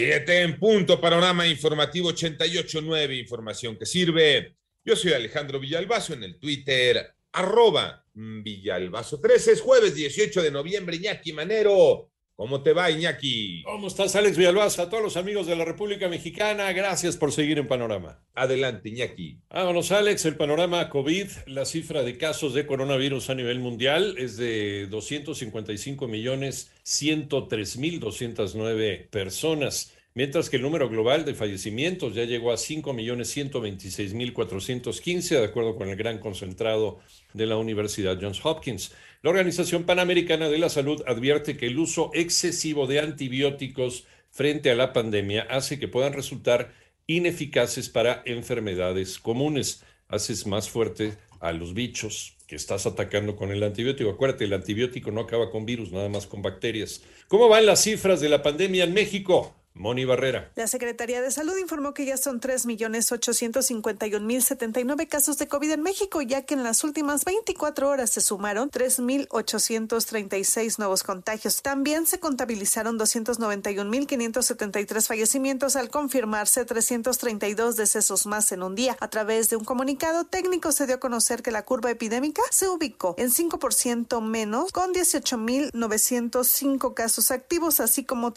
Siete en punto, panorama informativo 88.9, información que sirve. Yo soy Alejandro Villalbazo en el Twitter, arroba Villalbazo13, es jueves 18 de noviembre, Iñaki Manero. ¿Cómo te va, Iñaki? ¿Cómo estás, Alex Villalbazo? A todos los amigos de la República Mexicana, gracias por seguir en Panorama. Adelante, Iñaki. Vámonos, Alex. El panorama COVID, la cifra de casos de coronavirus a nivel mundial es de 255 millones 103 mil 209 personas mientras que el número global de fallecimientos ya llegó a 5.126.415, de acuerdo con el gran concentrado de la Universidad Johns Hopkins. La Organización Panamericana de la Salud advierte que el uso excesivo de antibióticos frente a la pandemia hace que puedan resultar ineficaces para enfermedades comunes. Haces más fuerte a los bichos que estás atacando con el antibiótico. Acuérdate, el antibiótico no acaba con virus, nada más con bacterias. ¿Cómo van las cifras de la pandemia en México? Moni Barrera. La Secretaría de Salud informó que ya son 3.851.079 casos de COVID en México, ya que en las últimas 24 horas se sumaron 3.836 nuevos contagios. También se contabilizaron 291.573 fallecimientos al confirmarse 332 decesos más en un día. A través de un comunicado técnico se dio a conocer que la curva epidémica se ubicó en 5% menos, con 18.905 casos activos, así como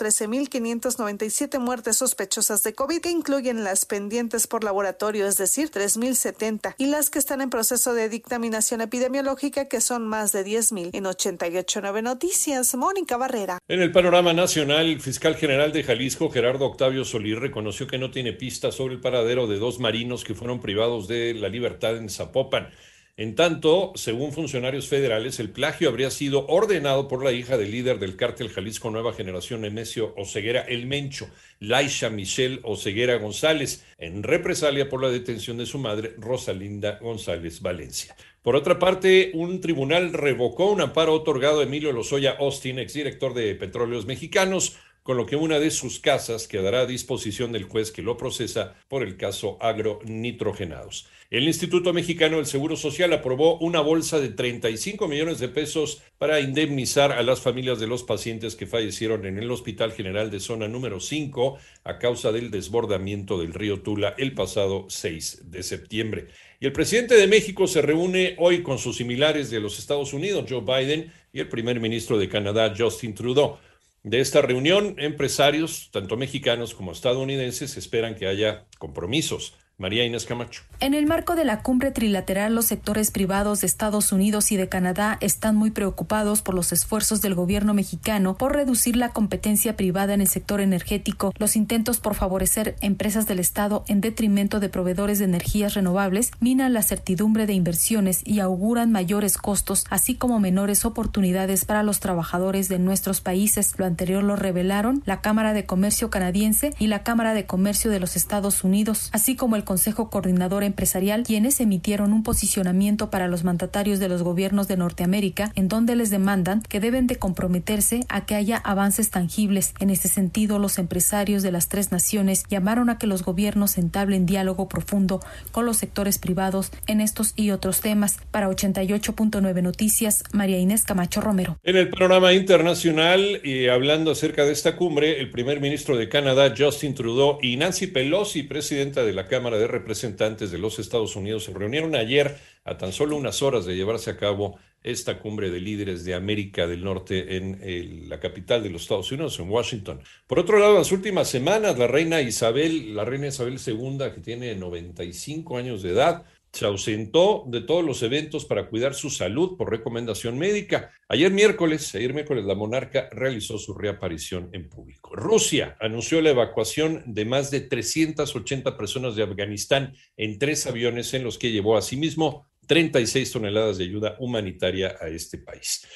13.590 muertes sospechosas de COVID que incluyen las pendientes por laboratorio, es decir, 3.070, y las que están en proceso de dictaminación epidemiológica, que son más de 10.000. En 88.9 Noticias, Mónica Barrera. En el panorama nacional, el fiscal general de Jalisco, Gerardo Octavio Solís, reconoció que no tiene pistas sobre el paradero de dos marinos que fueron privados de la libertad en Zapopan. En tanto, según funcionarios federales, el plagio habría sido ordenado por la hija del líder del cártel Jalisco Nueva Generación, Nemesio Oseguera El Mencho, Laisha Michelle Oseguera González, en represalia por la detención de su madre, Rosalinda González Valencia. Por otra parte, un tribunal revocó un amparo otorgado a Emilio Lozoya Austin, exdirector de Petróleos Mexicanos, con lo que una de sus casas quedará a disposición del juez que lo procesa por el caso agronitrogenados. El Instituto Mexicano del Seguro Social aprobó una bolsa de 35 millones de pesos para indemnizar a las familias de los pacientes que fallecieron en el Hospital General de Zona número 5 a causa del desbordamiento del río Tula el pasado 6 de septiembre. Y el presidente de México se reúne hoy con sus similares de los Estados Unidos, Joe Biden, y el primer ministro de Canadá, Justin Trudeau. De esta reunión, empresarios, tanto mexicanos como estadounidenses, esperan que haya compromisos María Inés Camacho. En el marco de la cumbre trilateral, los sectores privados de Estados Unidos y de Canadá están muy preocupados por los esfuerzos del gobierno mexicano por reducir la competencia privada en el sector energético, los intentos por favorecer empresas del Estado en detrimento de proveedores de energías renovables minan la certidumbre de inversiones y auguran mayores costos, así como menores oportunidades para los trabajadores de nuestros países. Lo anterior lo revelaron la Cámara de Comercio canadiense y la Cámara de Comercio de los Estados Unidos, así como el Consejo Coordinador Empresarial, quienes emitieron un posicionamiento para los mandatarios de los gobiernos de Norteamérica, en donde les demandan que deben de comprometerse a que haya avances tangibles. En ese sentido, los empresarios de las tres naciones llamaron a que los gobiernos entablen diálogo profundo con los sectores privados en estos y otros temas. Para 88.9 Noticias, María Inés Camacho Romero. En el panorama internacional, y hablando acerca de esta cumbre, el primer ministro de Canadá, Justin Trudeau, y Nancy Pelosi, presidenta de la Cámara de Representantes de los Estados Unidos se reunieron ayer a tan solo unas horas de llevarse a cabo esta cumbre de líderes de América del Norte en la capital de los Estados Unidos, en Washington. Por otro lado, en las últimas semanas, la reina Isabel, la reina Isabel II, que tiene 95 años de edad, se ausentó de todos los eventos para cuidar su salud por recomendación médica. Ayer miércoles, ayer miércoles, la monarca realizó su reaparición en público. Rusia anunció la evacuación de más de 380 personas de Afganistán en tres aviones en los que llevó asimismo 36 toneladas de ayuda humanitaria a este país.